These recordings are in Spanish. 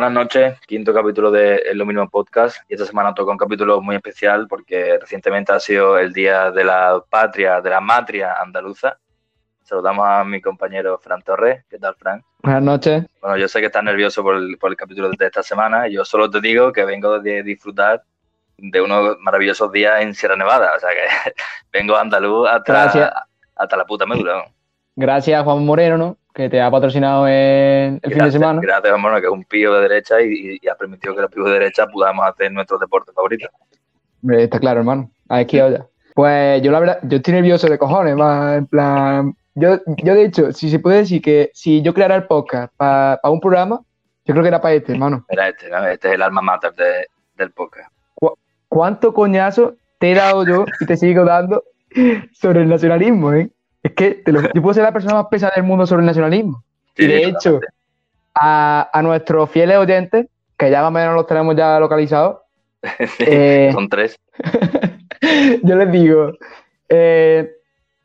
Buenas noches, quinto capítulo de El Lo Mínimo Podcast y esta semana toca un capítulo muy especial porque recientemente ha sido el Día de la Patria, de la Matria Andaluza. Saludamos a mi compañero Fran Torres. ¿Qué tal, Fran? Buenas noches. Bueno, yo sé que estás nervioso por el, por el capítulo de esta semana y yo solo te digo que vengo de disfrutar de unos maravillosos días en Sierra Nevada. O sea que vengo a andaluz hasta, hasta la puta médula. Gracias, Juan Moreno, ¿no? Que te ha patrocinado en el fin de semana. Gracias, hermano, que es un pío de derecha y, y, ha permitido que los píos de derecha podamos hacer nuestro deporte favorito. Está claro, hermano. Aquí ya. Pues yo la verdad, yo estoy nervioso de cojones, más en plan... Yo, yo de hecho, si se puede decir que si yo creara el podcast para un programa, yo creo que era para este, hermano. Era este, ¿no? Este es el alma mater de, del podcast. ¿Cuánto coñazo te he dado yo y te sigo dando sobre el nacionalismo, eh? Es que te lo, yo puedo ser la persona más pesada del mundo sobre el nacionalismo. y de hecho, a, a, nuestros fieles oyentes, que ya más o menos los tenemos ya localizados. eh, son tres. yo les digo, eh,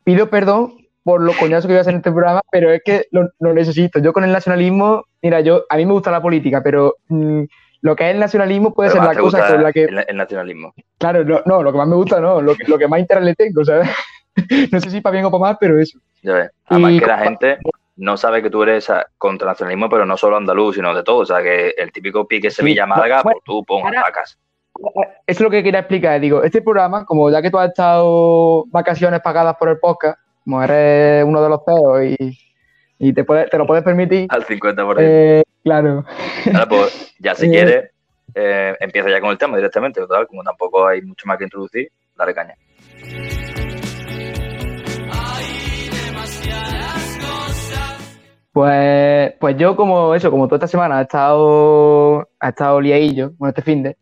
pido perdón por lo coñazo que voy a hacer en este programa, pero es que lo, lo, necesito. Yo con el nacionalismo, mira, yo a mí me gusta la política, pero mmm, lo que es el nacionalismo puede pero ser la cosa con la que... El, el, nacionalismo. Claro, no, no, lo que más me gusta no, lo lo que más interés le tengo, ¿sabes? no sé si para bien o para mal, pero eso. Ya ves. Además y, que la gente no sabe que tú eres contra nacionalismo, pero no solo andaluz, sino de todo. O sea, que el típico pique Sevilla-Málaga, sí, bueno, pues tú pon atacas. Eso es lo que quería explicar. Digo, este programa, como ya que tú has estado vacaciones pagadas por el podcast, como eres uno de los peos y, y te, puede, te lo puedes permitir. Al 50%. Eh, claro. Ahora, pues, ya si quieres, eh, empieza ya con el tema directamente. Total, como tampoco hay mucho más que introducir, dale caña. Pues, pues yo como eso, como toda esta semana ha estado, ha estado liadillo, bueno, este fin de,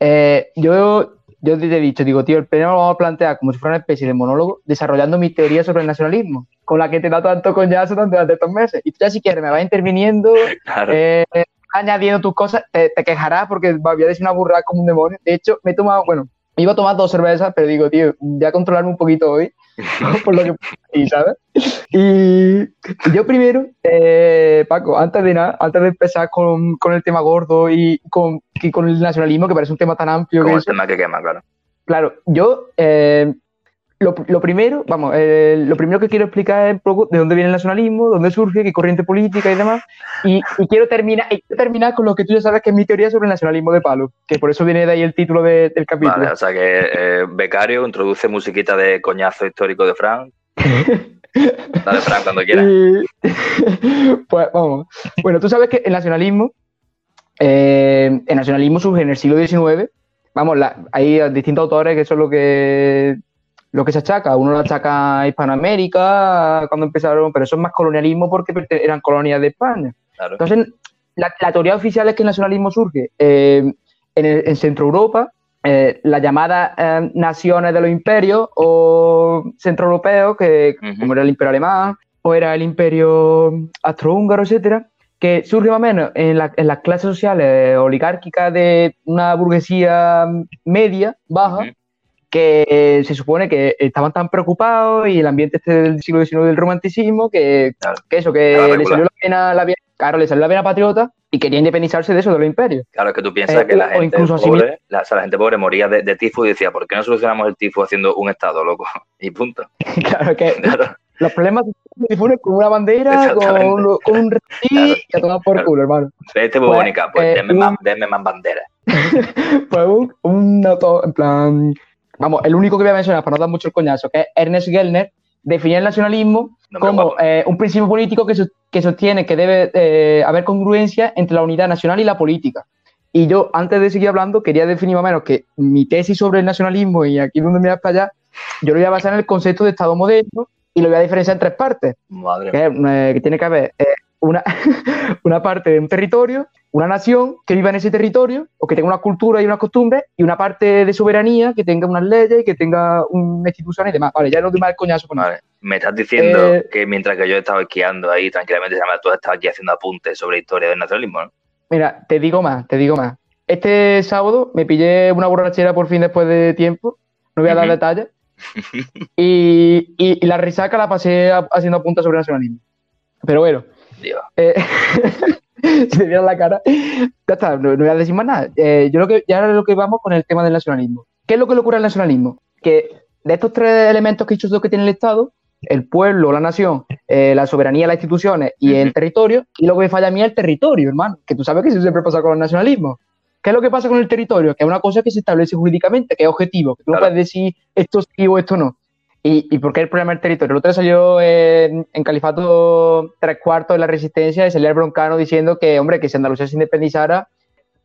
eh, yo, yo te he dicho, digo, tío, el pleno lo vamos a plantear como si fuera una especie de monólogo, desarrollando mi teoría sobre el nacionalismo, con la que te da tanto coñazo durante estos meses. Y tú ya si quieres me vas interviniendo, claro. eh, añadiendo tus cosas, te, te, quejarás porque voy a decir una burrada como un demonio. De hecho, me he tomado, bueno, iba a tomar dos cervezas, pero digo, tío, voy a controlarme un poquito hoy. por lo que y, ¿sabes? Y yo primero, eh, Paco, antes de nada, antes de empezar con, con el tema gordo y con, y con, el nacionalismo, que parece un tema tan amplio. Como que el tema que quema, claro. Claro, yo eh, lo, lo, primero, vamos, eh, lo primero que quiero explicar es un poco de dónde viene el nacionalismo, dónde surge, qué corriente política y demás. Y, y quiero, terminar, y quiero terminar con lo que tú ya sabes que es mi teoría sobre el nacionalismo de palo, que por eso viene de ahí el título de, del capítulo. Vale, o sea que eh, Becario introduce musiquita de coñazo histórico de Frank. Dale, Frank, cuando quieras. Y, pues vamos. Bueno, tú sabes que el nacionalismo, eh, el nacionalismo surge en el siglo XIX. Vamos, la, hay distintos autores que eso es lo que lo que se achaca. Uno lo achaca a Hispanoamérica cuando empezaron, pero eso es más colonialismo porque eran colonias de España. Claro. Entonces, la, la, teoría oficial es que el nacionalismo surge eh, en, el, en, Centro Europa, eh, las llamadas eh, naciones de los imperios o centroeuropeos, que uh -huh. como era el imperio alemán o era el imperio austrohúngaro, etcétera, que surge más o menos en, la, en las clases sociales oligárquicas de una burguesía media, baja, uh -huh que se supone que estaban tan preocupados y el ambiente este del siglo XIX del romanticismo que, claro. que eso, que le salió la pena, la, claro, le salió la pena patriota y quería independizarse de eso, de los imperios. Claro, es que tú piensas eh, que la gente, pobre, la, o sea, la gente pobre moría de, de, tifo y decía, ¿por qué no solucionamos el tifo haciendo un estado, loco? Y punto. claro, que claro. los problemas se difunden con una bandera, con, con, un claro. y a tomar por culo, hermano. Este pues, bonica, pues eh, denme, un... más, denme más banderas. pues un, un en plan, vamos, el único que voy a mencionar para no dar mucho el coñazo, que es Ernest Gellner, definía el nacionalismo no, como eh, un principio político que, so, que sostiene que debe eh, haber congruencia entre la unidad nacional y la política. Y yo, antes de seguir hablando, quería definir más o menos que mi tesis sobre el nacionalismo, y aquí donde me vas para allá, yo lo voy a basar en el concepto de Estado moderno y lo voy a diferenciar en tres partes. Madre que, eh, que tiene que haber una, una parte de un territorio, una nación que viva en ese territorio o que tenga una cultura y unas costumbres y una parte de soberanía que tenga unas leyes y que tenga una institución y demás. Vale, ya no doy más el coñazo con vale. Me estás diciendo eh, que mientras que yo estaba esquiando ahí tranquilamente, tú estabas aquí haciendo apuntes sobre historia del nacionalismo, ¿no? Mira, te digo más, te digo más. Este sábado me pillé una borrachera por fin después de tiempo, no voy a dar uh -huh. detalles, y, y, y, la risaca la pasé haciendo apuntes sobre el nacionalismo. Pero bueno, Dios. Eh, si vieran la cara. Ya está, no, voy a decir más nada. Eh, yo lo que, ya ahora lo que vamos con el tema del nacionalismo. ¿Qué es lo que le ocurre al nacionalismo? Que de estos tres elementos que he dicho que tiene el Estado, el pueblo, la nación, eh, la soberanía, las instituciones y el territorio, y lo que me falla a mí es el territorio, hermano. Que tú sabes que eso siempre pasa con el nacionalismo. ¿Qué es lo que pasa con el territorio? Que es una cosa que se establece jurídicamente, que es objetivo, que tú no puedes decir esto sí o esto no. ¿Y, ¿Y, por qué el problema del territorio? El otro salió en, en, Califato tres cuartos de la resistencia y salía el broncano diciendo que, hombre, que si Andalucía se independizara,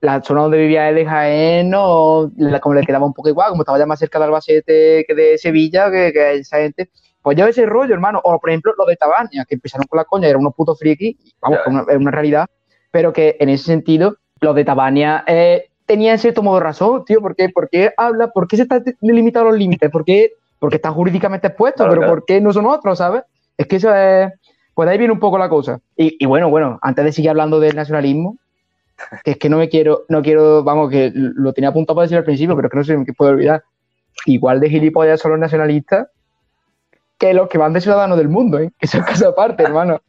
la zona donde vivía él de Jaén, o como le quedaba un poco igual, como estaba ya más cerca de Albacete que de Sevilla, que, que esa gente. Pues yo ese rollo, hermano. O, por ejemplo, lo de Tabania, que empezaron con la coña, eran unos putos friki, vamos, es una, realidad, pero que en ese sentido, los de Tabania eh, tenían cierto modo de razón, tío. ¿Por qué? ¿Por qué habla? ¿Por qué se están limitando los límites? ¿Por qué porque están jurídicamente expuestos, pero ¿por qué no son otros, sabes? Es que eso es, pues ahí viene un poco la cosa. Y, bueno, bueno, antes de seguir hablando del nacionalismo, que es que no me quiero, no quiero, vamos, que lo tenía apuntado para decir al principio, pero es que no sé qué puedo olvidar. Igual de gilipollas son los nacionalistas que los que van de ciudadanos del mundo, ¿eh? Que son cosa aparte, hermano.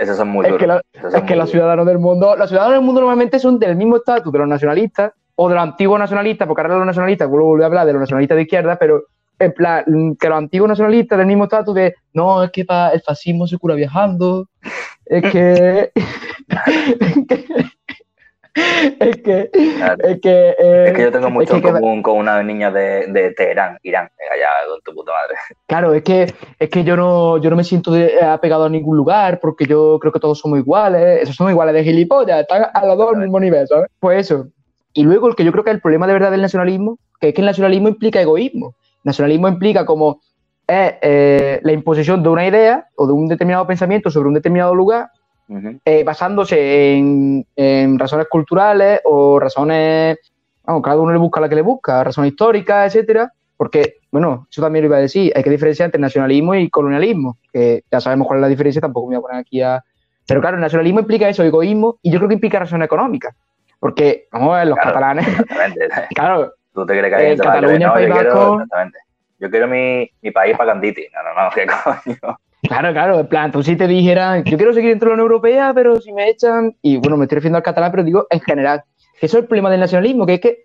Esos son muy duros. Es que, los ciudadanos del mundo, los ciudadanos del mundo normalmente son del mismo estatus de los nacionalistas, o de los antiguos nacionalistas, porque ahora los nacionalistas, vuelvo a hablar de los nacionalistas de izquierda, pero en plan, que los antiguos nacionalistas del mismo estatus de, no, es que el fascismo se cura viajando, es que... es que, es que, eh, es que yo tengo mucho en común con una niña de, de, Teherán, Irán, allá con tu puta madre. Claro, es que, es que yo, no, yo no me siento apegado a ningún lugar porque yo creo que todos somos iguales, esos somos iguales de gilipollas, están a los dos al mismo nivel, ¿sabes? Pues eso, y luego el que yo creo que es el problema de verdad del nacionalismo, que es que el nacionalismo implica egoísmo. nacionalismo implica como eh, la imposición de una idea o de un determinado pensamiento sobre un determinado lugar, eh, basándose en, razones culturales o razones, vamos, cada uno le busca la que le busca, razones históricas, etcétera, porque, bueno, eso también lo iba a decir, hay que diferenciar entre nacionalismo y colonialismo, que ya sabemos cuál es la diferencia, tampoco me voy a poner aquí a... Pero claro, el nacionalismo implica eso, egoísmo, y yo creo que implica razones económicas. Porque, vamos a ver, los catalanes. Exactamente. claro. Tú te crees que hay en Cataluña, País Vasco. exactamente. Yo quiero mi, mi país para Canditi. No, no, no, qué coño. Claro, claro, en plan, tú si te dijeran, yo quiero seguir dentro de la Unión Europea, pero si me echan, y bueno, me estoy refiriendo al catalán, pero digo en general, que eso es el problema del nacionalismo, que es que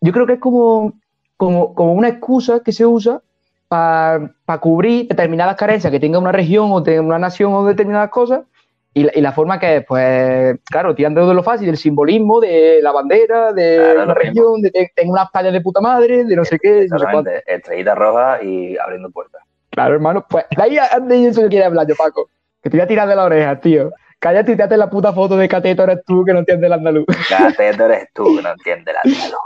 yo creo que es como, como, como una excusa que se usa para cubrir determinadas carencias que tenga una región o tenga una nación o determinadas cosas, y la, forma que, pues, claro, tirando de lo fácil, del simbolismo, de la bandera, de la región, de que tengo unas playas de puta madre, de no sé qué. No sé Estrellita roja y abriendo puertas. Claro, hermano, pues de ahí de eso que quiere hablar yo, Paco. Que te voy a tirar de la oreja, tío. Cállate y te haces la puta foto de Cateto eres tú que no entiendes el andaluz. Cateto eres tú que no entiendes el andaluz.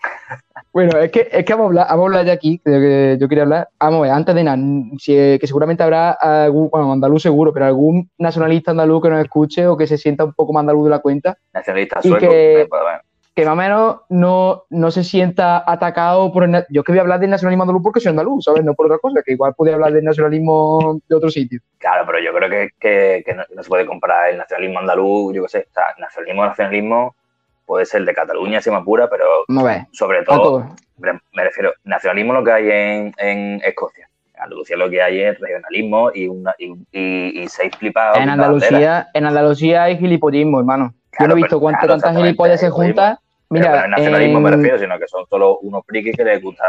Bueno, es que, es que vamos, a hablar, vamos a hablar de aquí, que yo quería hablar. Vamos a ver, antes de nada, que seguramente habrá algún, bueno, andaluz seguro, pero algún nacionalista andaluz que nos escuche o que se sienta un poco más andaluz de la cuenta. Nacionalista sueco, que, que más o menos no, no se sienta atacado por el. Yo que voy a hablar del nacionalismo andaluz porque soy andaluz, ¿sabes? No por otra cosa, que igual podría hablar del nacionalismo de otro sitio. Claro, pero yo creo que, que, que no, se puede comparar el nacionalismo andaluz, yo qué sé, o sea, nacionalismo, nacionalismo puede ser de Cataluña, si me apura, pero sobre todo, me refiero, nacionalismo lo que hay en, en Escocia. En Andalucía lo que hay es regionalismo y, una, y, y, seis flipados. En Andalucía, en Andalucía hay gilipollismo, hermano. Yo no he visto cuántas tantas gilipollas se juntan. Mira, pero, no nacionalismo me refiero, sino que son solo unos frikis que les gusta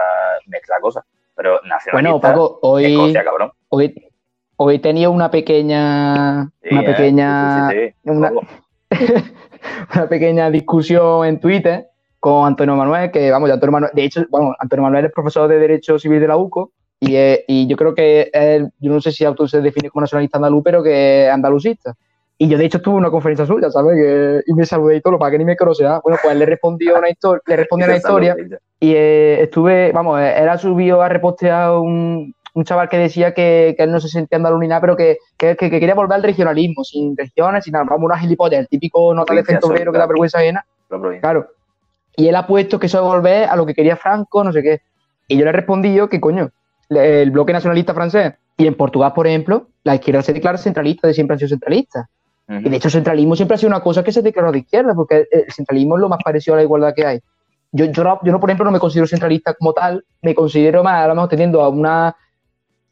mezclar cosas. Pero nacionalista, bueno, Paco, hoy, Escocia, cabrón. Hoy, hoy he tenido una pequeña... una ¿eh? pequeña... una, una pequeña discusión en Twitter con Antonio Manuel, que vamos, Antonio Manuel, de hecho, bueno, Antonio Manuel es profesor de Derecho Civil de la UCO y, y yo creo que él, yo no sé si auto se define como nacionalista andaluz, pero que es andalucista. Y yo, de hecho, tuve una conferencia suya, ¿sabes? y me saludé y todo, para que ni me conociera. Bueno, pues le respondió una historia, le respondió una historia y eh, estuve, vamos, era subido a repostear un, un chaval que decía que, que, él no se sentía andaluz ni nada, pero que, que, que, quería volver al regionalismo, sin regiones, sin nada, vamos, una gilipollas, el típico nota de centobrero que da vergüenza ajena. Claro. Y él ha puesto que eso de volver a lo que quería Franco, no sé qué. Y yo le respondí yo que coño, el bloque nacionalista francés. Y en Portugal, por ejemplo, la izquierda se declara centralista, de siempre han sido centralistas. Y de hecho, el centralismo siempre ha sido una cosa que se declaró de izquierda, porque el centralismo es lo más parecido a la igualdad que hay. Yo, yo, no, yo no, por ejemplo, no me considero centralista como tal, me considero más, a lo mejor teniendo a una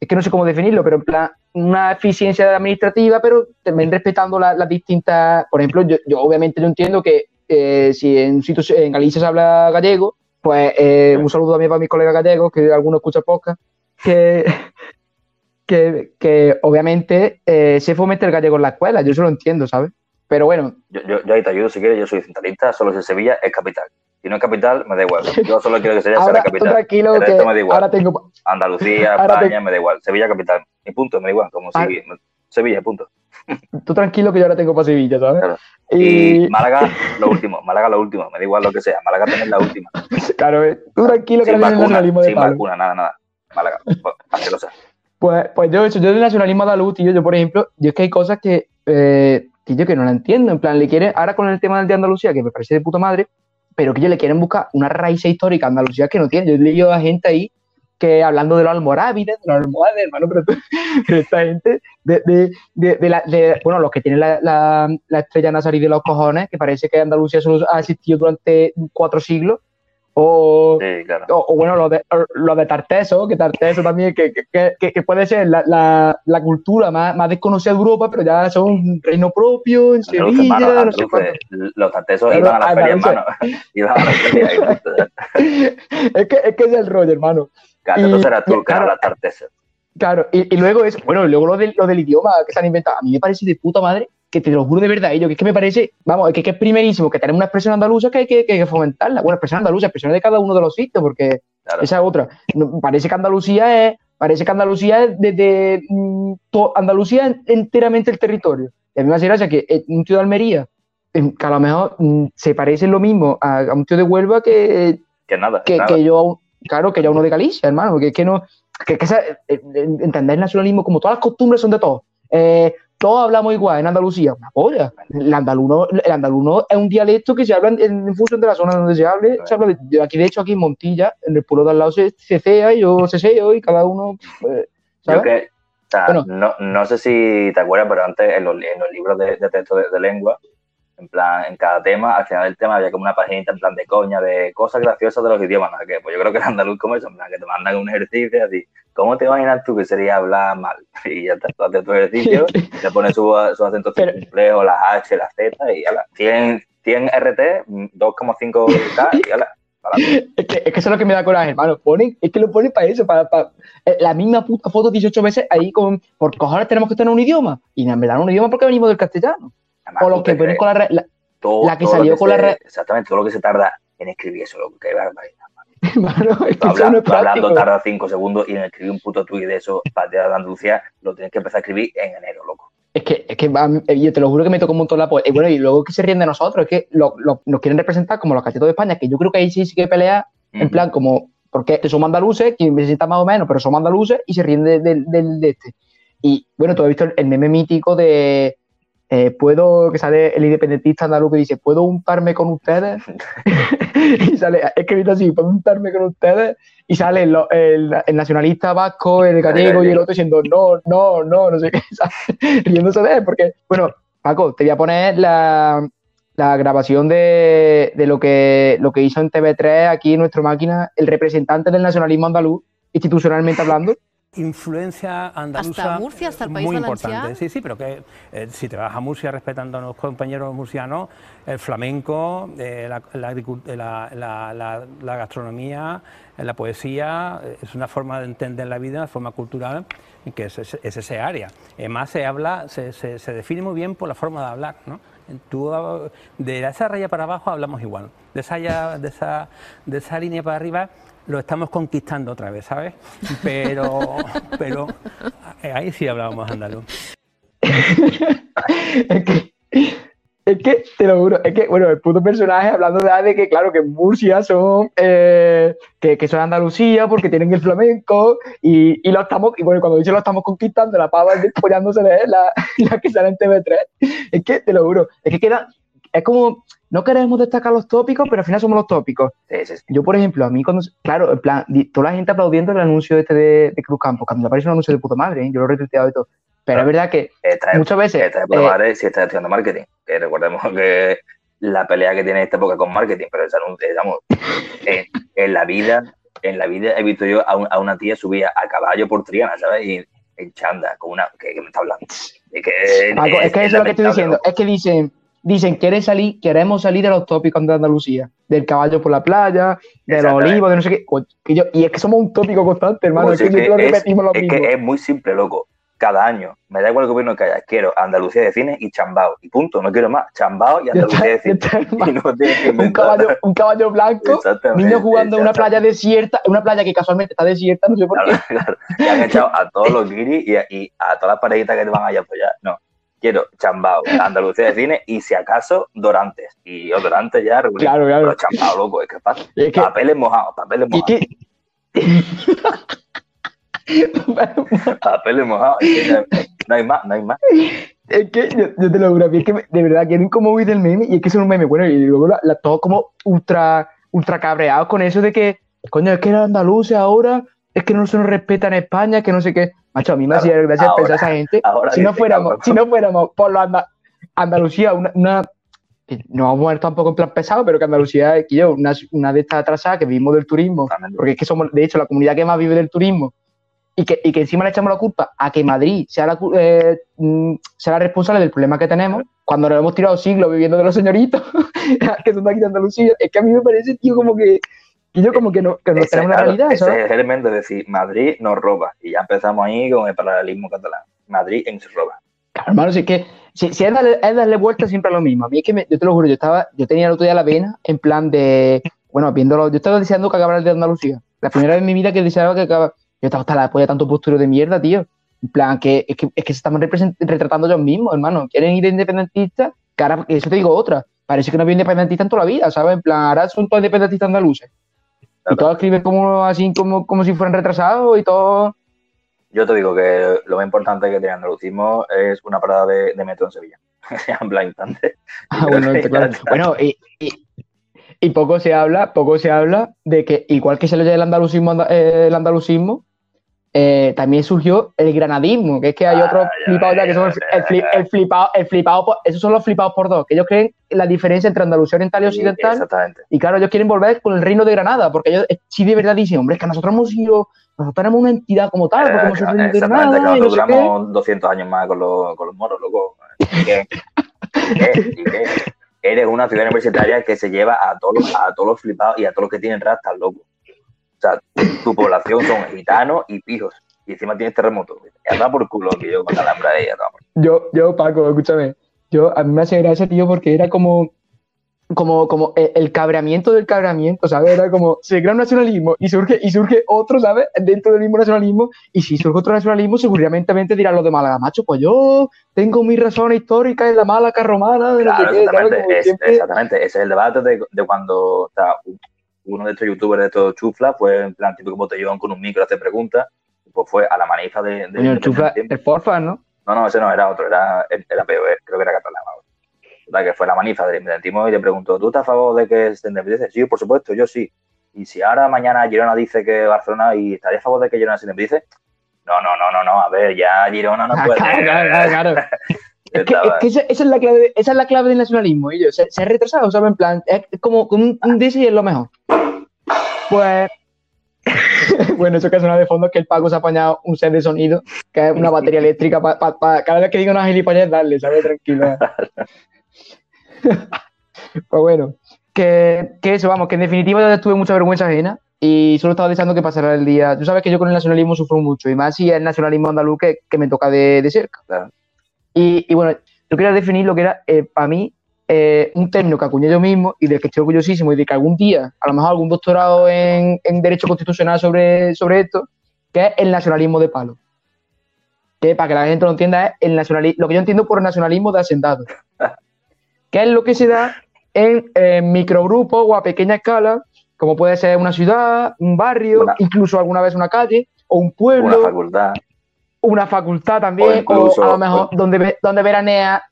es que no sé cómo definirlo, pero en plan, una eficiencia administrativa, pero también respetando las distintas. Por ejemplo, yo, yo obviamente yo entiendo que eh, si en un sitio en Galicia se habla gallego, pues eh, un saludo también para mis colegas gallegos, que algunos escuchan podcast, que, que, que obviamente eh, se fomenta el gallego en la escuela, yo eso lo entiendo, ¿sabes? Pero bueno. Yo, yo, ahí te ayudo si quieres, yo soy centralista, solo si Sevilla es capital. Si no es capital, me da igual. Yo solo quiero que Sevilla sea la capital. Tranquilo, que me da igual. Ahora tengo... Andalucía, España, me da igual. Sevilla capital. Y punto, me da igual. Como ah. si Sevilla, punto. Tú tranquilo que yo ahora tengo para Sevilla, ¿sabes? Y... Málaga, lo último. Málaga, lo último. Me da igual lo que sea. Málaga también la última. Claro, eh. tú tranquilo que sin vacuna, nacionalismo de Sin vacuna, nada, nada. Málaga, pues, Pues, pues yo, yo del nacionalismo andaluz, tío, yo, por ejemplo, yo es que hay cosas que eh, que yo que no la entiendo, en plan, le quieren, ahora con el tema de Andalucía, que me parece de puta madre, pero que ellos le quieren buscar una raíz histórica a Andalucía que no tiene. Yo he leído a gente ahí que hablando de los almorávides, de los almohades, hermano, pero, esta gente, de, la, bueno, los que tienen la estrella nazarí de los cojones, que parece que Andalucía solo ha existido durante cuatro siglos, o, o, bueno, lo de, lo de Tarteso, que Tarteso también, que, que, que, puede ser la, la, la cultura más, más, desconocida de Europa, pero ya son un reino propio en Sevilla. no sé los Tartesos iban a la feria, hermano. iban a la feria. es, que, es que es el rollo, hermano. Claro, entonces era tú, claro, la Tarteso. Claro, y, y, luego es, bueno, luego lo, de, lo del idioma que se han inventado, a mí me parece de puta madre que te lo juro de verdad, yo que es que me parece, vamos, que, que es primerísimo, que tenemos una expresión andaluza que hay que, que, fomentarla. Bueno, expresión andaluza, expresión de cada uno de los sitios, porque esa es otra. parece que Andalucía es, parece que Andalucía es desde mm, Andalucía enteramente el territorio. Y a mí me hace gracia que eh, un tío de Almería, que a lo mejor mm, se parece lo mismo a, un tío de Huelva que, que nada. Que, que yo, claro, que yo uno de Galicia, hermano, porque es que no, que, que eh, entender el nacionalismo como todas las costumbres son de todos. Eh, todos hablamos igual en Andalucía, una polla. El andaluno, el andaluno es un dialecto que se habla en, función de la zona donde se hable. Se habla de, aquí, de hecho, aquí en Montilla, en el pueblo de al lado se cecea y yo ceseo y cada uno. Pues, ¿sabes? no, no, sé si te acuerdas, pero antes en los, en los libros de, texto de, lengua, en plan, en cada tema, al final del tema había como una paginita en plan de coña, de cosas graciosas de los idiomas, ¿no? Que, pues yo creo que el andaluz como eso, en plan, que te mandan un ejercicio así, ¿Cómo te imaginas tú que sería hablar mal? Y ya te haces tu ejercicio, te pones su, su acento complejo, las H, las Z, y ya la. 100, 100 RT, 2,5K, y ya la. Es que, es que eso es lo que me da coraje, hermano. Ponen, es que lo ponen para eso, para, para eh, la misma puta foto 18 veces ahí con, por cojones tenemos que tener un idioma. Y me dan un idioma porque venimos del castellano. o lo que ponen con la, la, la que salió con la. Exactamente, todo lo que se tarda en escribir eso, lo que barbaridad. es hablando tarda cinco segundos y en escribir un puto tuit de eso para de Andalucía lo tienes que empezar a escribir en enero, loco. Es que, es que eh, yo te lo juro que me tocó un montón la poesía. Y bueno, y luego que se ríen de nosotros, es que lo, nos quieren representar como los cachetos de España, que yo creo que ahí sí, sí que pelea, en plan, como, porque somos andaluces, quien me sienta más o menos, pero somos andaluces y se ríen de, de este. Y bueno, tú has visto el meme mítico de eh, puedo, que sale el independentista andaluz que dice, ¿puedo untarme con ustedes? y sale escrito así, ¿puedo untarme con ustedes? Y sale el, el, nacionalista vasco, el gallego y el otro diciendo, no, no, no, no sé qué, riéndose de él, porque, bueno, Paco, te voy a poner la, la grabación de, de, lo, que, lo que hizo en TV3 aquí en nuestra máquina el representante del nacionalismo andaluz, institucionalmente hablando, influencia andaluza muy importante. Sí, sí, pero que eh, si te vas a Murcia respetando a los compañeros murcianos, el flamenco, eh, la, la, la, gastronomía, eh, la poesía, es una forma de entender la vida, una forma cultural que es, es, ese área. Además se habla, se, se, se, define muy bien por la forma de hablar, ¿no? Tú, de esa raya para abajo hablamos igual, de esa, de esa, de esa línea para arriba lo estamos conquistando otra vez, ¿sabes? Pero, pero ahí sí hablábamos andaluz. es, que, es que, te lo juro, es que, bueno, el puto personaje hablando de, que, claro, que Murcia son, eh, que, que, son Andalucía porque tienen el flamenco y, y lo estamos, y bueno, cuando dice lo estamos conquistando, la pava apoyándose de él, la, la que sale en TV3. Es que, te lo juro, es que queda, es como, no queremos destacar los tópicos, pero al final somos los tópicos. Yo, por ejemplo, a mí cuando, claro, en plan, toda la gente aplaudiendo el anuncio este de, Cruz Campo, cuando me parece un anuncio de puta madre, ¿eh? yo lo he retuiteado y todo. Pero es verdad que muchas veces... Está de puta eh, madre si estás estudiando marketing, que recordemos que la pelea que tiene esta época con marketing, pero ese anuncio, digamos, en, la vida, en la vida he visto yo a, una tía subir a caballo por Triana, ¿sabes? Y, en chanda, con una. que, me está hablando? Es que, es, que eso es lo que estoy diciendo. Es que dicen, dicen, quieren salir, queremos salir de los tópicos de Andalucía, del caballo por la playa, de los olivos, de no sé qué. Y, es que somos un tópico constante, hermano. Es que, lo repetimos lo mismo. Es que es muy simple, loco cada año. Me da igual el gobierno que haya. Quiero Andalucía de cine y Chambao. Y punto. No quiero más. Chambao y Andalucía de cine. un, caballo, un caballo blanco, niños jugando en una playa desierta, una playa que casualmente está desierta, no sé por qué. Y han echado a todos los guiris y, a, todas las parejitas que te van allá a apoyar. No. Quiero Chambao, Andalucía de cine y si acaso Dorantes. Y yo Dorantes ya Claro, claro. Pero Chambao, loco, es que pasa. Papeles mojados, papeles mojados. Papeles mojados. No hay más, no hay más. Es que yo, te lo juro, es que de verdad quieren como huir del meme y es que son un meme. Bueno, y luego la, la, todo como ultra, ultra cabreados con eso de que, coño, es que era andaluces ahora, es que no se nos respeta en España, que no sé qué. Macho, a mí me hacía gracia pensar a esa gente. Si no, fuéramos, si no fuéramos por la Andalucía, una, no vamos a ver tampoco en plan pesado, pero que Andalucía es una, una de estas atrasadas que vivimos del turismo, porque es que somos, de hecho, la comunidad que más vive del turismo y que, y que encima le echamos la culpa a que Madrid sea la, eh, mm, sea la responsable del problema que tenemos, cuando nos hemos tirado siglos viviendo de los señoritos que son de aquí de Andalucía, es que a mí me parece, tío, como que, que yo como que no, que no tenemos una realidad. Ese es el elemento de decir, Madrid nos roba, y ya empezamos ahí con el paralelismo catalán. Madrid nos roba. Claro, hermano, si es que si, si es, darle, es, darle, vuelta siempre a lo mismo. A mí es que, yo te lo juro, yo estaba, yo tenía el otro día la vena en plan de, bueno, viéndolo, yo estaba deseando que acabara el de Andalucía. La primera vez en mi vida que deseaba que acabara yo estaba hasta la polla tanto postura de mierda, tío. En plan, que es que, es que se están retratando ellos mismos, hermano. Quieren ir de independentistas, que ahora, eso te digo otra. Parece que no había independentistas en toda la vida, ¿sabes? En plan, ahora son todos independentistas andaluces. Y todos escriben como así, como, como si fueran retrasados y todo. Yo te digo que lo más importante que tiene andalucismo es una parada de, metro en Sevilla. en plan instante. Ah, bueno, claro. bueno y, y, poco se habla, poco se habla de que igual que se le llama el andalucismo, el andalucismo eh, también surgió el granadismo, que es que hay otros flipados ya que son el, flipado, el flipado, esos son los flipados por dos, que ellos creen la diferencia entre Andalucía oriental y occidental. Exactamente. Y claro, ellos quieren volver con el reino de Granada, porque ellos eh, sí de verdad dicen, hombre, es que nosotros hemos sido, nosotros tenemos una entidad como tal, porque hemos sido de Granada. Que nosotros duramos 200 años más con los, con los moros, loco. ¿Y qué? ¿Y qué? ¿Y qué? Eres una ciudad universitaria que se lleva a todos, a todos los flipados y a todos los que tienen rastas, loco sea, tu población son gitanos y pijos. Y encima tienes terremoto. Ya por culo que yo con la alhambra de ella. Yo, yo, Paco, escúchame. Yo, a mí me hace gracia, tío, porque era como como, como el cabreamiento del cabreamiento, ¿sabes? Era como, se crea un nacionalismo y surge, y surge otro, ¿sabes? Dentro del mismo nacionalismo, y si surge otro nacionalismo, seguramente dirán los de Málaga, macho, pues yo tengo mi razón histórica en la Málaga romana. De claro, exactamente, exactamente, ese es el debate de, de cuando, o sea, uno de estos youtubers de estos chufla fue en plan típico botellón con un micro a hacer preguntas, pues fue a la manifa de... de el chufla, el porfa, ¿no? No, no, ese no era otro, era, era POE, creo que era catalán. La que fue la manifa del independentismo y le preguntó, ¿tú estás a favor de que se independice? Sí, por supuesto, yo sí. Y si ahora mañana Girona dice que Barcelona y estaría a favor de que Girona se independice, no, no, no, no, no, a ver, ya Girona no puede. claro, claro, Es que, es que esa, es la clave, esa es la clave del nacionalismo, y se, se ha retrasado, ¿sabes? En plan, es como un, un DC y es lo mejor. Pues, bueno, eso que suena de fondo es que el Paco se ha apañado un set de sonido, que es una batería eléctrica, para cada vez que diga una gilipollas, darle, ¿sabes? Tranquilo. pues bueno, que, que, eso, vamos, que en definitiva yo tuve mucha vergüenza ajena y solo estaba deseando que pasara el día. Tú sabes que yo con el nacionalismo sufro mucho, y más si es el nacionalismo andaluz que, que me toca de, de cerca. Y, y, bueno, yo quería definir lo que era, eh, para mí, eh, un término que acuñé yo mismo y del que estoy orgullosísimo y de que algún día, a lo mejor algún doctorado en, Derecho Constitucional sobre, sobre esto, que es el nacionalismo de palo. Que para que la gente lo entienda es el nacionalismo, lo que yo entiendo por el nacionalismo de hacendado. que es lo que se da en, microgrupos o a pequeña escala, como puede ser una ciudad, un barrio, incluso alguna vez una calle o un pueblo. Una facultad. Una facultad también, o, a lo mejor donde, donde veranea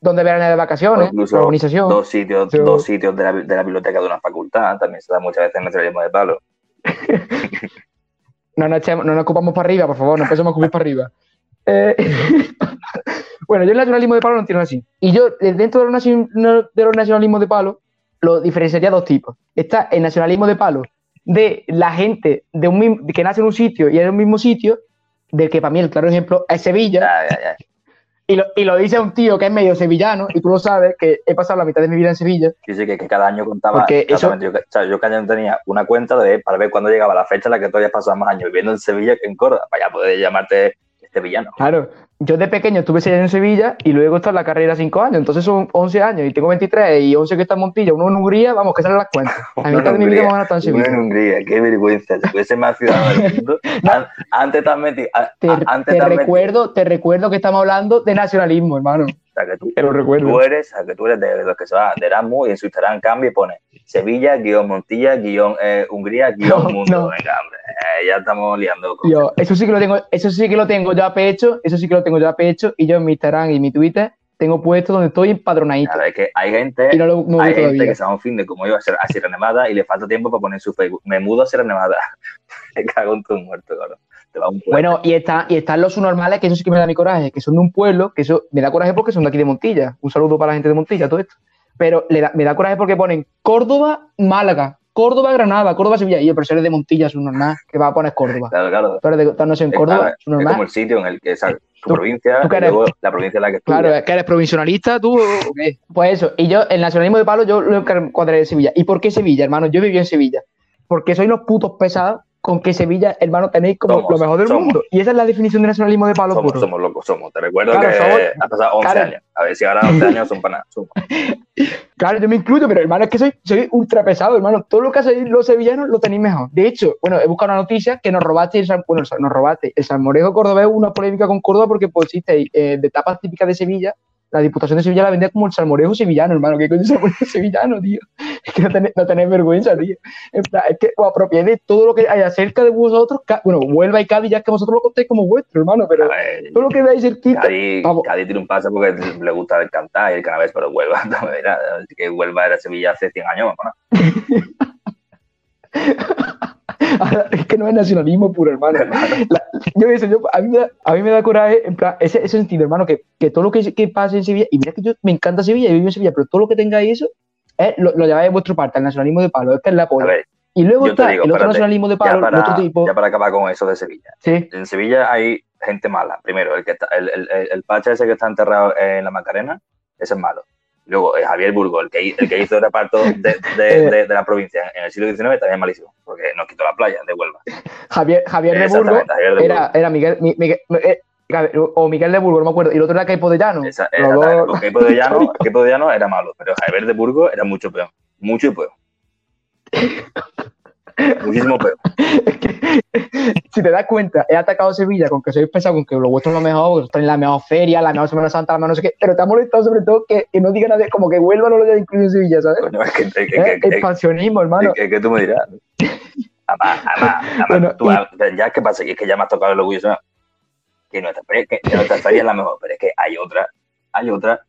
donde verán de vacaciones, incluso organización. Dos sitios, dos sitios de la, de la, biblioteca de una facultad, también se da muchas veces en el nacionalismo de palo. no, nos no nos ocupamos para arriba, por favor, no empecemos a ocupar para arriba. Eh, bueno, yo el nacionalismo de palo lo entiendo así. Y yo, eh, dentro de los, de los nacionalismos de palo, lo diferenciaría dos tipos. Está el nacionalismo de palo de la gente de un, que nace en un sitio y en un mismo sitio, del que para mí el claro ejemplo es Sevilla. Y lo, y lo, dice un tío que es medio sevillano, y tú lo sabes, que he pasado la mitad de mi vida en Sevilla. Sí, sí, que, cada año contaba. Eso... Yo, yo, cada año tenía una cuenta de, para ver cuándo llegaba la fecha en la que tú habías pasado más años viviendo en Sevilla que en Córdoba, para ya poder llamarte este villano. Claro, yo de pequeño estuve seis años en Sevilla y luego está en la carrera cinco años, entonces son 11 años y tengo 23 y 11 que está en Montilla, uno en Hungría, vamos, que salen las cuentas. A mitad de mi vida me van a Sevilla. en Hungría, qué vergüenza, si fuese más ciudadano del mundo. Antes también te, antes te recuerdo, te recuerdo que estamos hablando de nacionalismo, hermano. O sea, que tú, lo recuerdo. tú eres, o sea, que tú eres de, los que se va de Erasmus y en su Instagram cambia y pone Sevilla, guion Montilla, guion eh, Hungría, guion Mundo. Venga, hombre, ya estamos liando. Yo, eso sí que lo tengo, eso sí que lo tengo ya pecho, eso sí que lo tengo ya pecho, y yo en mi Instagram y mi Twitter tengo puesto donde estoy empadronadito. Claro, es que hay gente, hay gente que se va a un fin de como yo a, ser, a Sierra Nevada y le falta tiempo para poner su Facebook. Me mudo a Sierra Nevada. me cago en tu muerto, claro. Bueno, y, está, y están los subnormales, que eso sí que me da mi coraje, que son de un pueblo, que eso me da coraje porque son de aquí de Montilla. Un saludo para la gente de Montilla, todo esto. Pero me da coraje porque ponen Córdoba, Málaga. Córdoba, Granada, Córdoba, Sevilla. Y yo, pero si eres de Montilla, es un normal, que va a poner Córdoba. Claro, claro. Pero de, en Córdoba, es normal. Es como el sitio en el que, ¿sabes? Tu provincia, ¿tú luego la provincia en la que estudias. Claro, que eres provisionalista, tú. Pues eso, y yo, el nacionalismo de palo, yo lo encuadré de Sevilla. ¿Y por qué Sevilla, hermano? Yo viví en Sevilla. Porque soy los putos pesados con que Sevilla, hermano, tenéis como lo mejor del mundo. Y esa es la definición de nacionalismo de palo somos, puro. Somos locos, somos. Te recuerdo que ha pasado 11 años. A ver si ahora 11 años son para nada. Claro, yo me incluyo, pero hermano, es que soy, soy ultra pesado, hermano. Todo lo que hacéis los sevillanos lo tenéis mejor. De hecho, bueno, he buscado una noticia que nos robaste el, bueno, nos robaste el salmorejo cordobés, una polémica con Córdoba porque pusiste eh, de tapas típicas de Sevilla la Diputación de Sevilla la vendía como el salmorejo sevillano, hermano. ¿Qué coño es salmorejo sevillano, tío? Es que no tenés, no tenés vergüenza, tío. En plan, es que os apropiéis de todo lo que hay acerca de vosotros. Bueno, vuelva y Cádiz, ya que vosotros lo contéis como vuestro, hermano, pero todo lo que veáis cerquita. Cádiz, Cádiz tiene un paso porque le gusta cantar y el canabés, pero Huelva, no, era, que Huelva era Sevilla hace 100 años, ¿no? es que no es nacionalismo puro, hermano. yo, yo, a, mí me da, a mí me da coraje, en plan, ese, ese sentido, hermano, que, que todo lo que, que pase en Sevilla, y mira que yo me encanta Sevilla, yo vivo en Sevilla, pero todo lo que tengáis eso, es, lo, lo lleváis de vuestra parte, el nacionalismo de palo, es que es la polla. Y luego está el otro nacionalismo de palo, para, el otro tipo. Ya para acabar con eso de Sevilla. ¿Sí? En Sevilla hay gente mala. Primero, el, que está, el, el, el, pacha ese que está enterrado en la Macarena, ese es malo. Luego, eh, Javier Burgo, el que, el que hizo el reparto de, de, de, la provincia en el siglo XIX, también es malísimo, porque nos quitó la playa de Huelva. Javier, Javier de Burgo era, era Miguel, Miguel, eh, o Miguel de Burgo, no me acuerdo, y el otro era Caipo de Llano. Esa, Caipo, de Llano, Caipo de Llano era malo, pero Javier de Burgo era mucho peor, mucho peor. Muchísimo peor. Es que, si te das cuenta, he atacado Sevilla con que soy pesado, con que lo vuestro es lo mejor, que en la mejor feria, la mejor Semana Santa, la mejor no sé qué, pero te ha molestado sobre todo que, que no diga nadie, como que vuelva no lo haya incluido en Sevilla, ¿sabes? Bueno, es que, es ¿Eh? Expansionismo, hermano. Es que, tú me dirás. Además, además, además bueno, tú, y... ya que pasa, y es que ya me has tocado el orgullo, que nuestra, que nuestra feria es la mejor, pero es que hay otra, hay otra.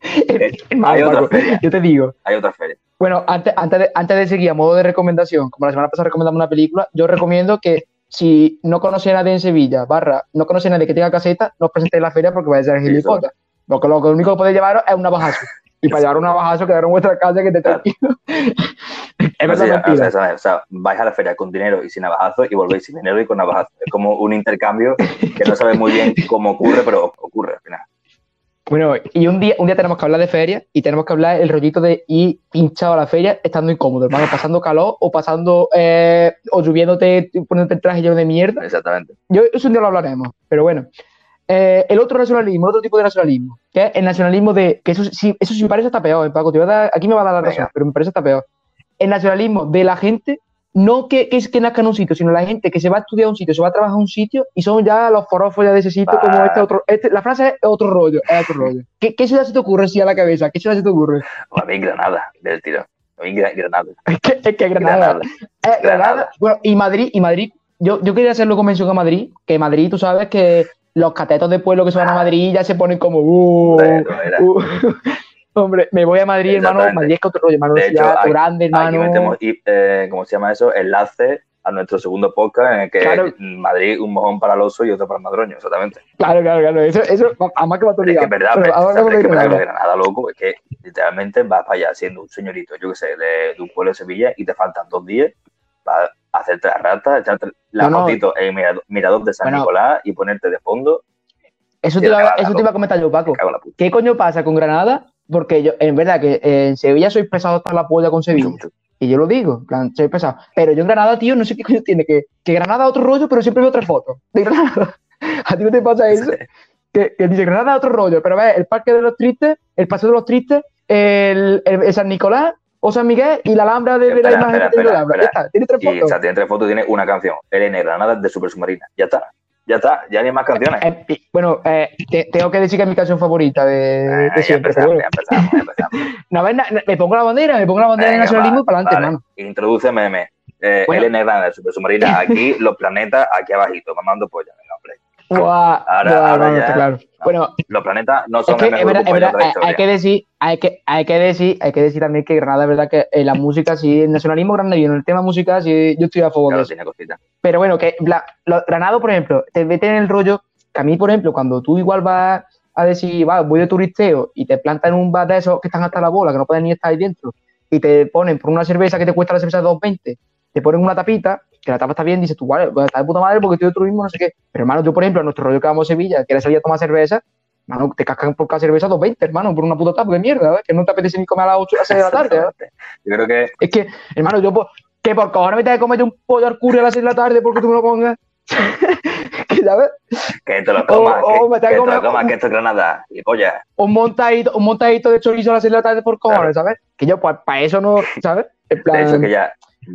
hay otra feria. Yo te digo. Hay otra feria bueno, antes, antes, de, antes de seguir, a modo de recomendación, como la semana pasada recomendamos una película, yo recomiendo que si no conoce a nadie en Sevilla, barra, no conoce a nadie que tenga caseta, no os presentéis en la feria porque vais a ser gilipollas. Lo, que, lo único que podéis llevaros es un navajazo. Y para llevar un navajazo, quedaron en vuestra casa que te tranquilo. es verdad, o sea, o, sea, vais a la feria con dinero y sin navajazo y volvéis sin dinero y con navajazo. Es como un intercambio que no sabes muy bien cómo ocurre, pero ocurre al final. Bueno, y un día, un día tenemos que hablar de feria y tenemos que hablar el rollito de ir pinchado a la feria estando incómodo, hermano, pasando calor o pasando, eh, o lloviéndote, poniéndote el traje lleno de mierda. Exactamente. Yo, eso un día lo hablaremos, pero bueno. Eh, el otro nacionalismo, el otro tipo de nacionalismo, que es el nacionalismo de, que eso sí, eso sí me parece hasta peor, eh, Paco, te voy a dar, aquí me va a dar la razón, pero me parece hasta peor. El nacionalismo de la gente no que, que, que nazca en un sitio, sino la gente que se va a estudiar a un sitio, se va a trabajar a un sitio y son ya los forofos ya de ese sitio, como este otro. Este, la frase es otro rollo, es otro rollo. ¿Qué, ¿Qué, ciudad se te ocurre si a la cabeza? ¿Qué ciudad se te ocurre? A mí Granada, del tiro. A mí Granada. Es que, es que Granada. Granada. Eh, Granada. Bueno, y Madrid, y Madrid. Yo, yo quería hacerlo con mención a Madrid, que Madrid, tú sabes que los catetos de pueblo que se van a Madrid ya se ponen como. Uh, uh. Hombre, me voy a Madrid, hermano. Madrid es que otro rollo, hermano. De hecho, aquí, grande, hermano. Aquí metemos, eh, ¿cómo se llama eso? Enlace a nuestro segundo podcast en el que claro. Madrid un mojón para el oso y otro para el madroño, exactamente. Claro, claro, claro. Eso, eso además que va todo Es que verdad, pero, ahora es, que, verdad, Granada, loco, es que literalmente vas para allá siendo un señorito, yo qué sé, de, de, un pueblo de Sevilla y te faltan dos días para hacerte la rata, echarte la fotito en el mirador, de San Nicolás y ponerte de fondo. Eso te, eso te iba a comentar yo, Paco. ¿Qué coño pasa con Granada? Porque yo, en verdad, que en Sevilla soy pesado hasta la polla con Sevilla. Y yo lo digo, plan, soy pesado. Pero yo en Granada, tío, no sé qué coño tiene. Que, que Granada otro rollo, pero siempre veo otra foto de Granada. ¿A ti no te pasa eso? Que, que, dice Granada otro rollo, pero ves el Parque de los Tristes, el Paseo de los Tristes, el, el San Nicolás o San Miguel y la Alhambra de, la imagen de la Alhambra. tiene tres fotos. o sea, tiene tres fotos, tiene una canción, Elena Granada de Super Submarina. Ya está. Ya está, ya ni más canciones. Eh, eh, bueno, eh, tengo que decir que es mi canción favorita de, de siempre. Ya empezamos, ya empezamos, empezamos. me pongo la bandera, me pongo la bandera de nacionalismo y para adelante, hermano. Introduce meme. Bueno. Elena Granada de Super Submarina, aquí los planetas, aquí abajito, mamando polla. Venga, hombre. Ahora, claro. Bueno, los planetas no son es que, es verdad, hay, que decir, hay que, hay que decir, hay que decir también que Granada es verdad que en la música sí, el nacionalismo granadino, en el tema música sí, yo estoy a favor de eso. Pero bueno, que Granada, por ejemplo, te mete en el rollo que a mí, por ejemplo, cuando tú igual vas a decir, va, voy de turisteo y te plantan en un bar de esos que están hasta la bola, que no pueden ni estar ahí dentro, y te ponen por una cerveza que te cuesta la cerveza 2.20, te ponen una tapita que la tapa está bien, dices tú, vale, pues está de puta madre porque estoy de turismo, no sé qué. Pero hermano, yo, por ejemplo, en nuestro rollo que vamos a Sevilla, quieres salir a tomar cerveza, hermano, te cascan por cada cerveza 2.20, hermano, por una puta tapa de mierda, ¿ves? Que no te apetece ni comer a las 8 a las 6 de la tarde. Yo creo que. Es que, hermano, yo, que por cojones me tengo que comer un pollo al curry a las 6 de la tarde porque tú me lo pongas. que ya ves. Que te lo comas, que, que, te lo comas, que esto es Granada, y polla. Un montadito, un montadito de chorizo a las 6 de la tarde por cojones, ¿sabes? Que yo, pues, para eso no, ¿sabes? En plan... De hecho, que ya,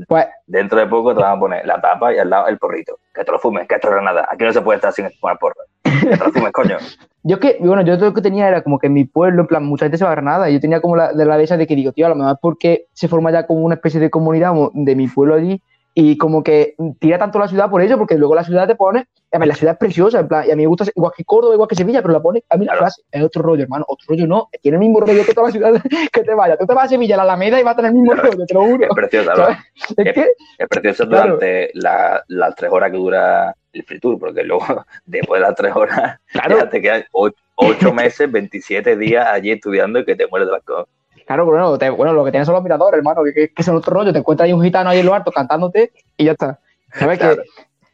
pues, Dentro de poco te van a poner la tapa y al lado el porrito. Que te lo fumes, que esto es nada. Aquí no se puede estar sin fumar porro. Que te lo fumes, coño. Yo que, bueno, yo lo que tenía era como que en mi pueblo, en plan, mucha gente se va a Granada. Y yo tenía como la, de la de esa de que digo, tío, a lo mejor porque se forma ya como una especie de comunidad de mi pueblo allí y como que tira tanto la ciudad por ello, porque luego la ciudad te pone, a ver, la ciudad es preciosa, en plan, y a mí me gusta igual que Córdoba, igual que Sevilla, pero la pone, a mí la frase es otro rollo, hermano, otro rollo no, tiene el mismo rollo que toda la ciudad que te vaya, tú te vas a Sevilla, a la Alameda y va a tener el mismo rollo, te lo juro. Es precioso, Es, que, es precioso durante las tres horas que dura el free tour, porque luego, después de las tres horas, ya te quedan ocho, meses, 27 días allí estudiando y que te mueres de las cosas. Claro, bueno, bueno, lo que tienes son los miradores, hermano, que, que, son otro rollo. Te encuentras ahí un gitano ahí en lo alto cantándote y ya está. ¿Sabes claro. que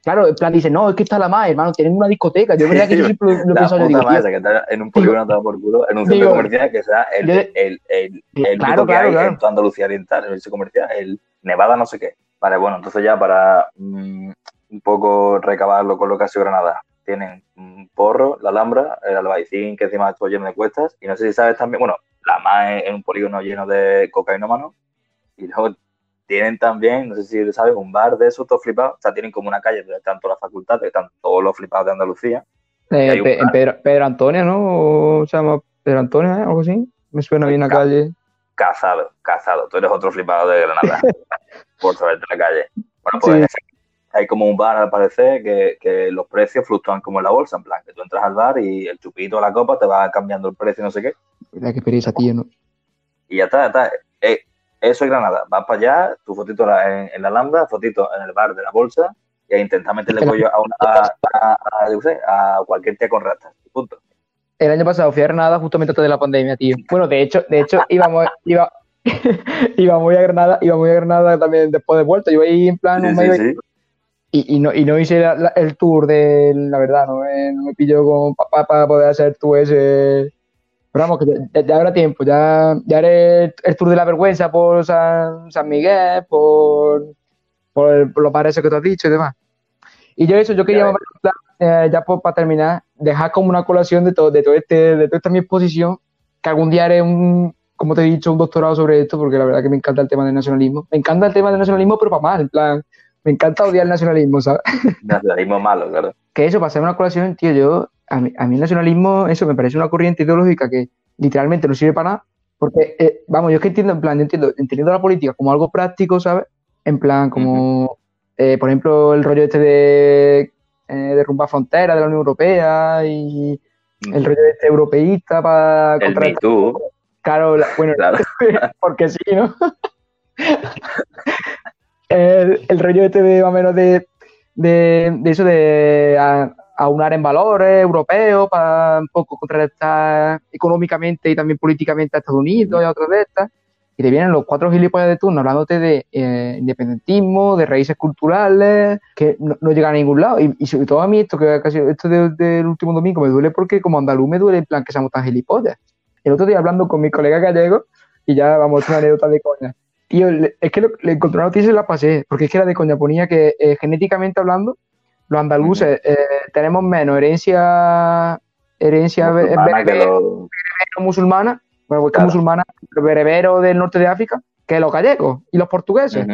Claro, en plan dice, no, es que está la más, hermano, tienen una discoteca. Yo verdad que yo siempre lo, he pensado, yo digo, más que está en un polígono todo por culo, en un centro comercial que sea el, el, el, el, el claro, claro, que hay en toda Andalucía Oriental, en el centro comercial, el Nevada no sé qué. Vale, bueno, entonces ya para mm, un poco recabarlo con lo que ha sido Granada, tienen un porro, la Alhambra, el Albaicín, que encima está lleno de cuestas, y no sé si sabes también, bueno, la más en un polígono lleno de cocainómanos. Y luego tienen también, no sé si sabes, un bar de esos, todos flipados. O sea, tienen como una calle donde están todas las facultades, están todos los flipados de Andalucía. Eh, Pedro, Pedro, Antonio, ¿no? O se llama Pedro Antonio, ¿eh? Algo así. Me suena bien la calle. Cazado, cazado. Tú eres otro flipado de Granada. por saberte la calle. Bueno, pues hay como un bar al parecer que, que, los precios fluctúan como en la bolsa, en plan, que tú entras al bar y el chupito o la copa te va cambiando el precio, no sé qué. Qué pereza, tío, ¿no? Y ya está, ya está. Eh, eso es Granada. Vas para allá, tu fotito en, en, la Lambda, fotito en el bar de la bolsa y a intentar meterle pollo a, una, a, a, a, cualquier tía con ratas. Punto. El año pasado fui a Granada justamente antes de la pandemia, tío. Bueno, de hecho, de hecho íbamos, iba, íbamos a Granada, íbamos a Granada también después de vuelta. Yo ahí en plan un medio y, no, y no hice el tour de, la verdad, no, no me pilló con papá para poder hacer tú ese. Pero vamos, que ya, habrá tiempo, ya, ya haré el, tour de la vergüenza por San, San Miguel, por, por, los bares que tú has dicho y demás. Y yo eso, yo quería, ya, eh, ya para terminar, dejar como una colación de todo, de todo este, de toda esta mi exposición, que algún día haré un, como te he dicho, un doctorado sobre esto, porque la verdad que me encanta el tema del nacionalismo. Me encanta el tema del nacionalismo, pero para más, en plan, me encanta odiar el nacionalismo, ¿sabes? Nacionalismo malo, claro. Que eso, para hacer una colación, tío, yo, a mí, a mí, el nacionalismo, eso me parece una corriente ideológica que literalmente no sirve para nada, porque, eh, vamos, yo es que entiendo, en plan, yo entiendo, entendiendo la política como algo práctico, ¿sabes? En plan, como, eh, por ejemplo, el rollo este de eh, derrumbar fronteras de la Unión Europea y el rollo este europeísta para... El Me Too. Claro, bueno, porque sí, ¿no? El, el rollo este de más menos de, de, eso de aunar en valores europeos para un poco contrarrestar económicamente y también políticamente a Estados Unidos y a otras de estas. y te vienen los cuatro gilipollas de turno hablándote de eh, independentismo, de raíces culturales, que no, no llegan a ningún lado. Y, sobre todo a mí esto que casi esto del último domingo me duele porque como andaluz me duele en plan que seamos tan gilipollas. El otro día hablando con mi colega gallego, y ya vamos a una anécdota de coña. Tío, es que le encontré una noticia y la pasé, porque es que era de coña, ponía que eh, genéticamente hablando, los andaluces eh, tenemos menos herencia herencia musulmana bueno, que musulmana, berebero del norte de África, que los gallegos y los portugueses.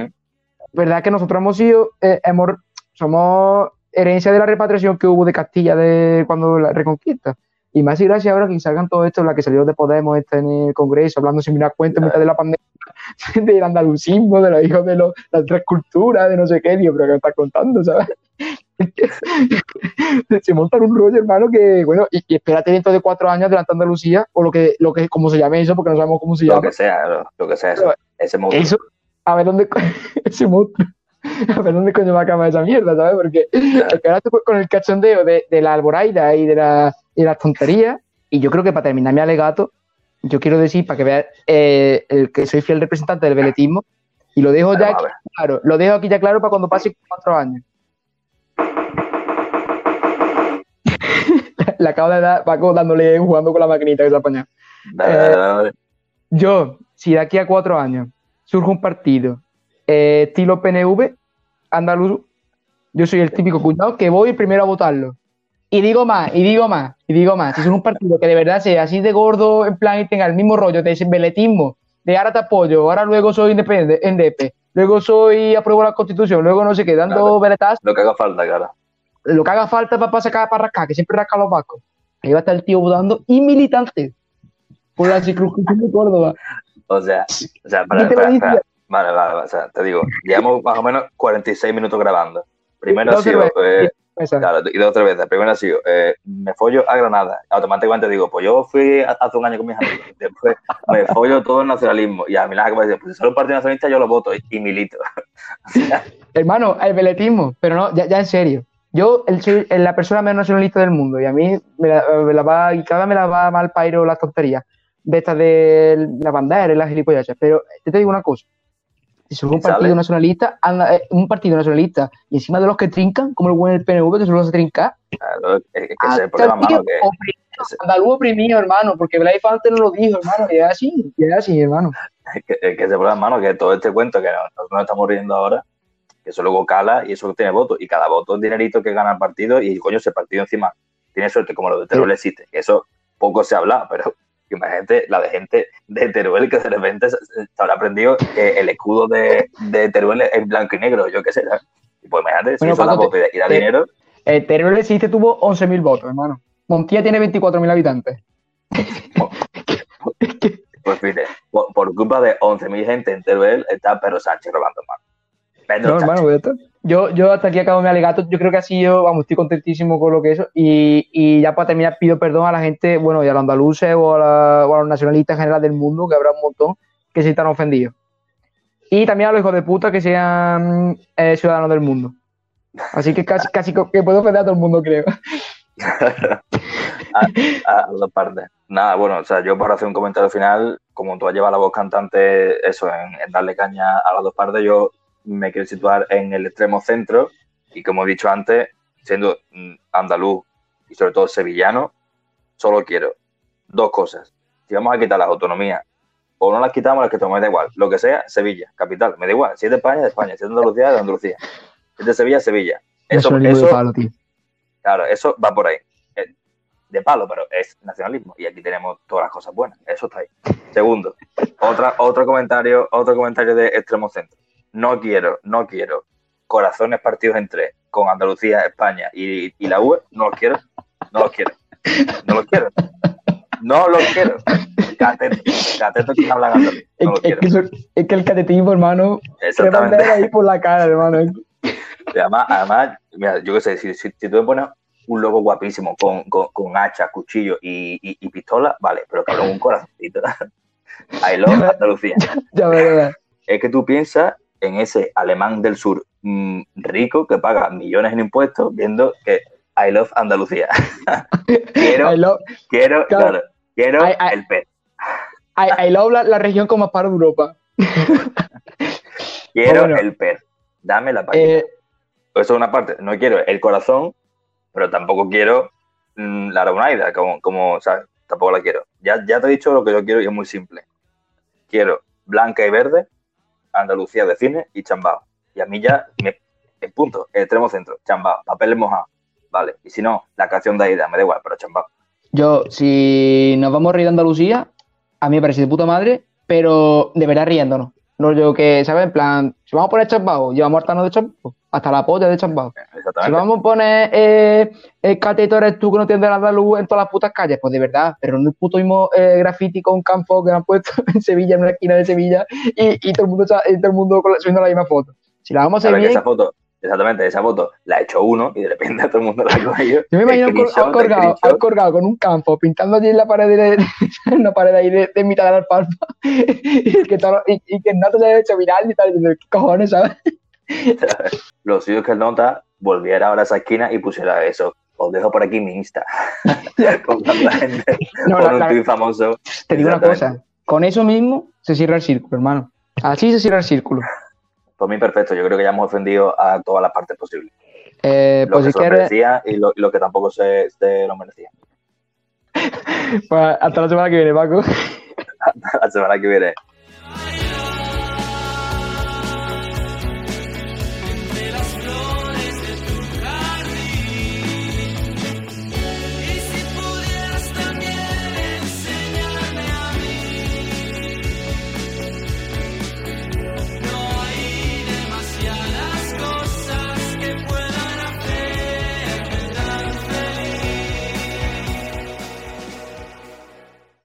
¿Verdad que nosotros hemos sido, eh, hemos, somos herencia de la repatriación que hubo de Castilla de cuando la reconquista? Y más y gracias ahora que salgan todo esto, la que salió de Podemos está en el Congreso, hablando sin mirar cuenta en mitad de la pandemia, del andalucismo, de los hijos de los, las tres culturas, de no sé qué, tío, pero que me estás contando, ¿sabes? se montan un rollo, hermano, que, bueno, y, espérate dentro de cuatro años delante de Andalucía, o lo que, lo que, como se llame eso, porque no sabemos cómo se llama. Lo que sea, lo, que sea, eso, ese monstruo. Eso, a ver dónde, ese monstruo, a ver dónde coño va a acabar esa mierda, ¿sabes? Porque, ahora con el cachondeo de, de la alboraida y de la, y las tonterías, y yo creo que para terminar mi alegato, yo quiero decir, para que veas eh, el que soy fiel representante del veletismo, y lo dejo ya aquí, claro, lo dejo aquí ya claro para cuando pase cuatro años. Le acabo de dar, Paco dándole jugando con la maquinita que se ha apañado. Eh, yo, si de aquí a cuatro años surge un partido eh, estilo PNV, andaluz, yo soy el típico cuñado que voy primero a votarlo. Y digo más, y digo más, y digo más. Si es un partido que de verdad sea así de gordo, en plan, y tenga el mismo rollo de veletismo, de ahora te apoyo, ahora luego soy independiente, en DP, luego soy apruebo la constitución, luego no sé qué, dando veletas. Lo que haga falta, cara. Lo que haga falta para sacar para rascar, que siempre rasca los vascos. Ahí va a estar el tío votando y militante por la circunscripción de Córdoba. O sea, o sea, para, para, Vale, vale, o sea, te digo, llevamos más o menos 46 minutos grabando. Primero ha sido Claro, y dos o tres veces. Primero ha sido, eh, me follo a Granada. Automáticamente digo, pues yo fui hace un año con mis amigos. Después me follo todo el nacionalismo. Y a mí la que me dice, pues si solo un partido nacionalista yo lo voto y, milito. Hermano, el veletismo, pero no, ya, en serio. Yo soy la persona menos nacionalista del mundo y a mí me la, va, y cada vez me la va mal pairo las tonterías de estas de la bandera y las gilipollas. Pero te digo una cosa, si son un partido nacionalista, anda, eh, un partido nacionalista, y encima de los que trincan, como el buen el PNV, que solo se trinca. Claro, es que ese el problema, hermano, que... Andaluz oprimido, hermano, porque Blay antes no lo dijo, hermano, y es así, y es así, hermano. Es que, es que ese problema, hermano, que todo este cuento que nosotros nos estamos riendo ahora, que eso luego cala y eso tiene votos, y cada voto es dinerito que gana el partido, y coño, ese partido encima tiene suerte, como lo de Teruel existe, que eso poco se habla, pero imagínate la de gente de Teruel que de repente se, habrá aprendido que el escudo de, de, Teruel es blanco y negro, yo qué sé. Y pues imagínate, si eso la de y da dinero. Eh, Teruel existe, tuvo 11.000 votos, hermano. Montilla tiene 24.000 habitantes. pues fíjate, por, culpa de 11.000 gente en Teruel está Pedro Sánchez robando más. no, hermano, voy a estar. Yo, yo hasta aquí acabo mi alegato. Yo creo que así yo, vamos, estoy contentísimo con lo que eso. Y, y ya para terminar, pido perdón a la gente, bueno, y a los andaluces o a, los nacionalistas en general del mundo, que habrá un montón que se están ofendidos. Y también a los hijos de puta que sean eh, ciudadanos del mundo. Así que casi, casi que puedo ofender a todo el mundo, creo. a, dos partes. Nada, bueno, o sea, yo para hacer un comentario final, como tú has llevado la voz cantante, eso, en darle caña a las dos partes, yo me quiero situar en el extremo centro y como he dicho antes, siendo mm, andaluz y sobre todo sevillano, solo quiero dos cosas. Si vamos a quitar las autonomías o no las quitamos, las que tomamos, me da igual. Lo que sea, Sevilla, capital, me da igual. Si es de España, de España. Si es de Andalucía, de Andalucía. Si es de Sevilla, Sevilla. Eso, eso, Claro, eso va por ahí. Eh, de palo, pero es nacionalismo. Y aquí tenemos todas las cosas buenas. Eso está ahí. Segundo, otra, otro comentario, otro comentario de extremo centro no quiero, no quiero corazones partidos entre con Andalucía, España y, la UE, no los quiero, no los quiero, no los quiero, no los quiero. Cateto, que andaluz. No es, que es, que el catetismo, hermano, se va ahí por la cara, hermano. además, además, mira, yo qué sé, si, si, tú me pones un logo guapísimo con, con, con hacha, cuchillo y, y, pistola, vale, pero que un corazoncito. I love Andalucía. Ya, ya, Es que tú piensas en ese alemán del sur mm, rico que paga millones en impuestos viendo que I love Andalucía. quiero, quiero, claro, quiero el pez. Ahí lo habla la región como más para Europa. quiero el per. Dame la página. Eh, Eso es una parte. No quiero el corazón, pero tampoco quiero mm, la Aragonaida, como, como o sea, tampoco la quiero. Ya, ya te he dicho lo que yo quiero y es muy simple. Quiero blanca y verde, Andalucía de cine y chambao. Y a mí ya, me, el punto, extremo centro, chambao, papeles mojados. Vale, y si no, la canción de Aida, me da igual, pero chambao. Yo, si nos vamos a reír de Andalucía, a mí me parece de puta madre, pero de verdad riéndonos. No yo que, ¿sabes? En plan, si vamos a poner chambao, llevamos hartano de chambao, hasta la polla de chambao. Si vamos a poner eh, el cateto eres tú que no tienes la luz en todas las putas calles, pues de verdad, pero no el puto mismo eh, graffiti con campo que han puesto en Sevilla, en una esquina de Sevilla, y, todo el mundo, y todo el mundo subiendo la misma foto. Si la vamos a hacer bien, esa foto, Exactamente, esa foto la ha hecho uno y de repente todo el mundo la ha cogido. Yo me imagino al colgado, colgado con un campo, pintando allí en la pared de, en la pared ahí de, mitad de la alfalfa y, que todo, y, y, que el nota se haya hecho viral y tal, ¿qué cojones, sabes? Lo suyo es que el nota volviera ahora a esa esquina y pusiera eso. Os dejo por aquí mi Insta. con gente. No, un tweet famoso. Te digo una cosa, con eso mismo se cierra el círculo, hermano. Así se cierra el círculo. Por mí, perfecto. Yo creo que ya hemos ofendido a todas las partes posibles. Eh, lo pues que se lo merecía y lo, que tampoco se, lo merecía. pues hasta la semana que viene, Paco. hasta la semana que viene.